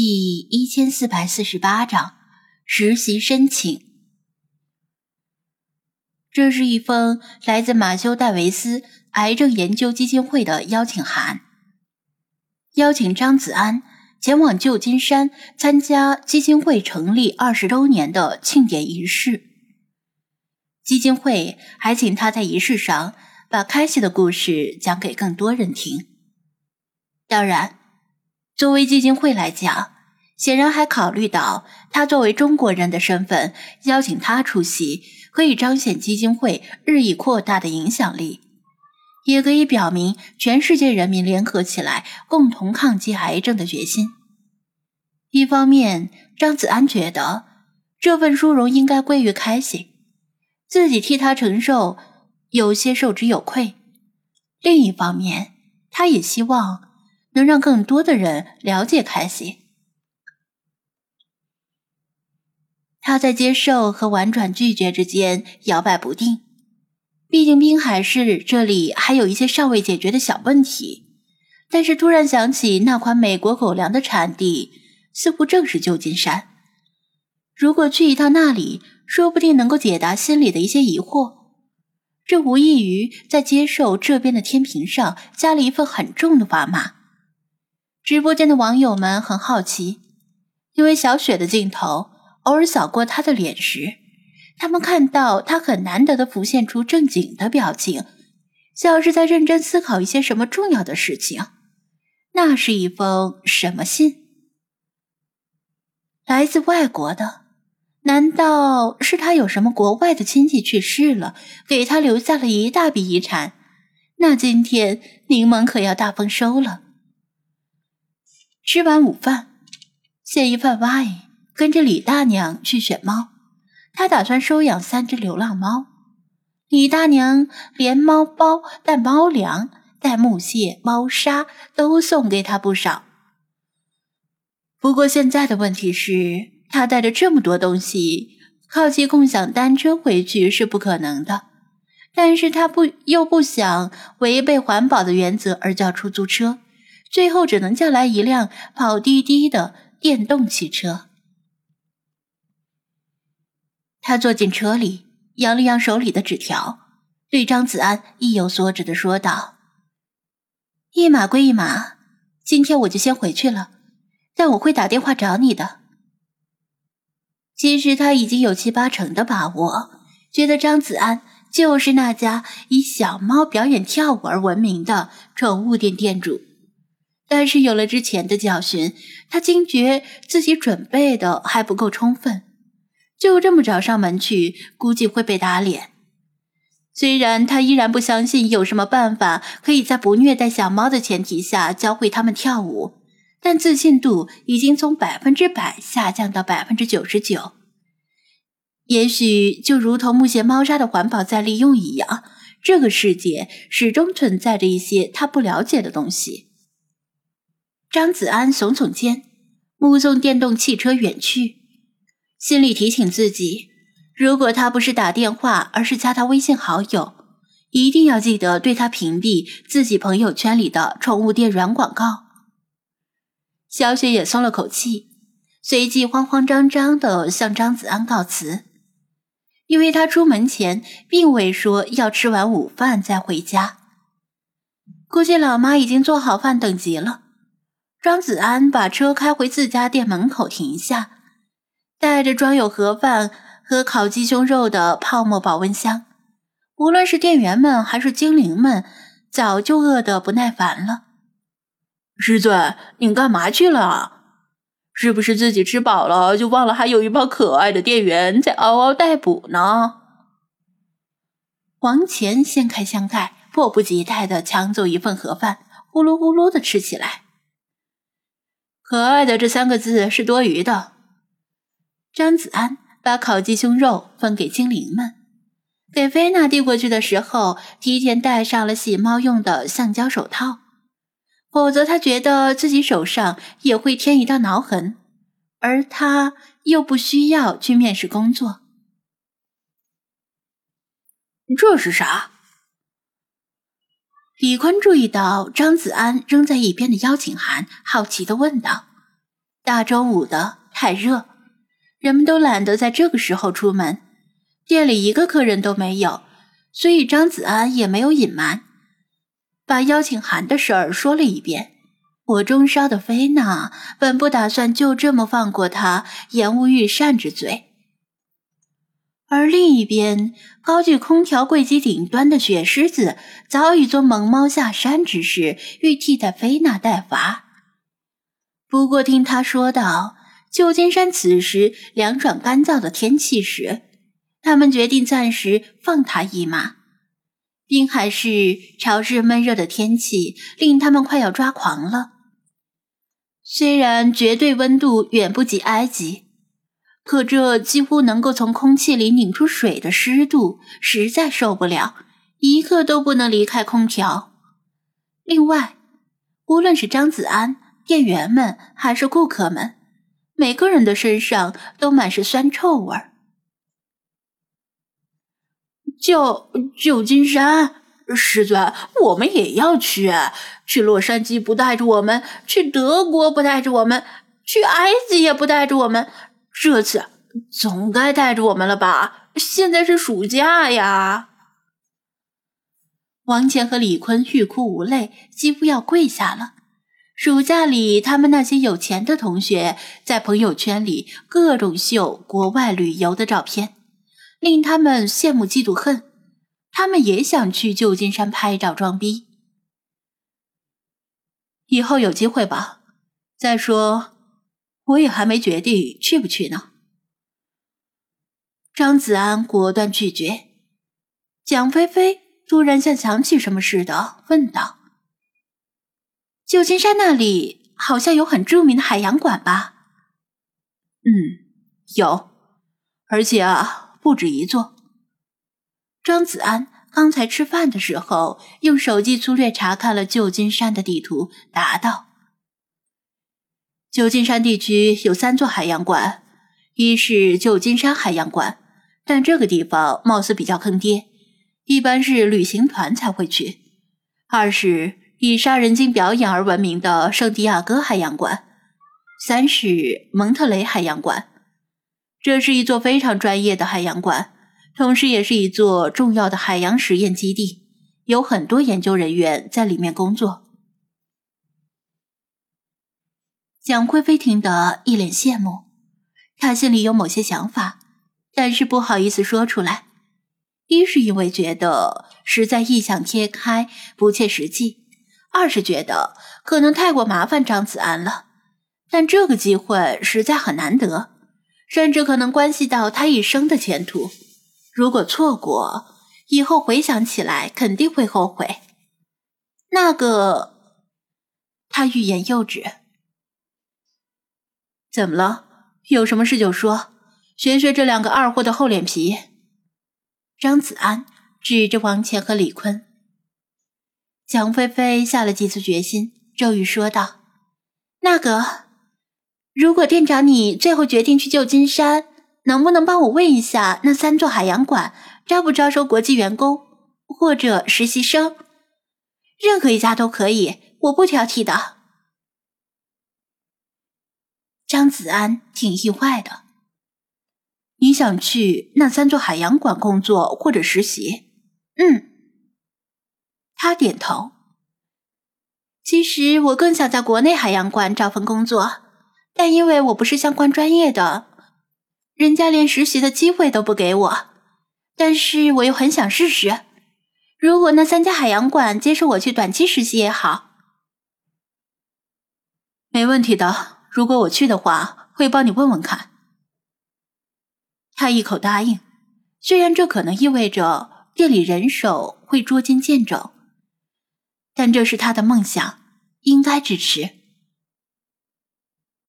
第一千四百四十八章实习申请。这是一封来自马修·戴维斯癌症研究基金会的邀请函，邀请张子安前往旧金山参加基金会成立二十周年的庆典仪式。基金会还请他在仪式上把开西的故事讲给更多人听。当然。作为基金会来讲，显然还考虑到他作为中国人的身份，邀请他出席，可以彰显基金会日益扩大的影响力，也可以表明全世界人民联合起来共同抗击癌症的决心。一方面，张子安觉得这份殊荣应该归于开心，自己替他承受有些受之有愧；另一方面，他也希望。能让更多的人了解凯西。他在接受和婉转拒绝之间摇摆不定，毕竟滨海市这里还有一些尚未解决的小问题。但是突然想起那款美国狗粮的产地似乎正是旧金山，如果去一趟那里，说不定能够解答心里的一些疑惑。这无异于在接受这边的天平上加了一份很重的砝码。直播间的网友们很好奇，因为小雪的镜头偶尔扫过她的脸时，他们看到她很难得的浮现出正经的表情，像是在认真思考一些什么重要的事情。那是一封什么信？来自外国的？难道是他有什么国外的亲戚去世了，给他留下了一大笔遗产？那今天柠檬可要大丰收了。吃完午饭，谢一饭 wine，跟着李大娘去选猫。他打算收养三只流浪猫。李大娘连猫包带猫粮带木屑猫砂都送给他不少。不过现在的问题是，他带着这么多东西，靠骑共享单车回去是不可能的。但是他不又不想违背环保的原则而叫出租车。最后只能叫来一辆跑滴滴的电动汽车。他坐进车里，扬了扬手里的纸条，对张子安意有所指的说道：“一码归一码，今天我就先回去了，但我会打电话找你的。”其实他已经有七八成的把握，觉得张子安就是那家以小猫表演跳舞而闻名的宠物店店主。但是有了之前的教训，他惊觉自己准备的还不够充分，就这么找上门去，估计会被打脸。虽然他依然不相信有什么办法可以在不虐待小猫的前提下教会他们跳舞，但自信度已经从百分之百下降到百分之九十九。也许就如同木屑猫砂的环保再利用一样，这个世界始终存在着一些他不了解的东西。张子安耸耸肩，目送电动汽车远去，心里提醒自己：如果他不是打电话，而是加他微信好友，一定要记得对他屏蔽自己朋友圈里的宠物店软广告。小雪也松了口气，随即慌慌张张地向张子安告辞，因为他出门前并未说要吃完午饭再回家，估计老妈已经做好饭等急了。张子安把车开回自家店门口停下，带着装有盒饭和烤鸡胸肉的泡沫保温箱。无论是店员们还是精灵们，早就饿得不耐烦了。师尊，你干嘛去了？是不是自己吃饱了就忘了还有一帮可爱的店员在嗷嗷待哺呢？王乾掀开箱盖，迫不及待地抢走一份盒饭，呼噜呼噜地吃起来。可爱的这三个字是多余的。张子安把烤鸡胸肉分给精灵们，给菲娜递过去的时候，提前戴上了洗猫用的橡胶手套，否则他觉得自己手上也会添一道挠痕，而他又不需要去面试工作。这是啥？李坤注意到张子安扔在一边的邀请函，好奇的问道：“大中午的太热，人们都懒得在这个时候出门，店里一个客人都没有，所以张子安也没有隐瞒，把邀请函的事儿说了一遍。火中烧的菲娜本不打算就这么放过他言无御善之罪，而另一边高踞空调柜机顶端的雪狮子早已做猛猫下山之事，欲替代菲娜代罚。不过听他说到旧金山此时凉爽干燥的天气时，他们决定暂时放他一马。滨海市潮湿闷热的天气令他们快要抓狂了。虽然绝对温度远不及埃及，可这几乎能够从空气里拧出水的湿度实在受不了，一刻都不能离开空调。另外，无论是张子安、店员们还是顾客们，每个人的身上都满是酸臭味儿。旧旧金山。师尊，我们也要去。去洛杉矶不带着我们，去德国不带着我们，去埃及也不带着我们。这次总该带着我们了吧？现在是暑假呀！王乾和李坤欲哭无泪，几乎要跪下了。暑假里，他们那些有钱的同学在朋友圈里各种秀国外旅游的照片，令他们羡慕嫉妒恨。他们也想去旧金山拍照装逼，以后有机会吧。再说，我也还没决定去不去呢。张子安果断拒绝。蒋菲菲突然像想起什么似的，问道：“旧金山那里好像有很著名的海洋馆吧？”“嗯，有，而且啊，不止一座。”张子安刚才吃饭的时候，用手机粗略查看了旧金山的地图，答道：“旧金山地区有三座海洋馆，一是旧金山海洋馆，但这个地方貌似比较坑爹，一般是旅行团才会去；二是以杀人鲸表演而闻名的圣地亚哥海洋馆；三是蒙特雷海洋馆，这是一座非常专业的海洋馆。”同时，也是一座重要的海洋实验基地，有很多研究人员在里面工作。蒋贵妃听得一脸羡慕，她心里有某些想法，但是不好意思说出来。一是因为觉得实在异想天开、不切实际；二是觉得可能太过麻烦张子安了。但这个机会实在很难得，甚至可能关系到他一生的前途。如果错过，以后回想起来肯定会后悔。那个，他欲言又止。怎么了？有什么事就说，学学这两个二货的厚脸皮。张子安指着王乾和李坤。蒋菲菲下了几次决心，骤语说道：“那个，如果店长你最后决定去旧金山。”能不能帮我问一下，那三座海洋馆招不招收国际员工或者实习生？任何一家都可以，我不挑剔的。张子安挺意外的，你想去那三座海洋馆工作或者实习？嗯，他点头。其实我更想在国内海洋馆找份工作，但因为我不是相关专业的。人家连实习的机会都不给我，但是我又很想试试。如果那三家海洋馆接受我去短期实习也好，没问题的。如果我去的话，会帮你问问看。他一口答应，虽然这可能意味着店里人手会捉襟见肘，但这是他的梦想，应该支持。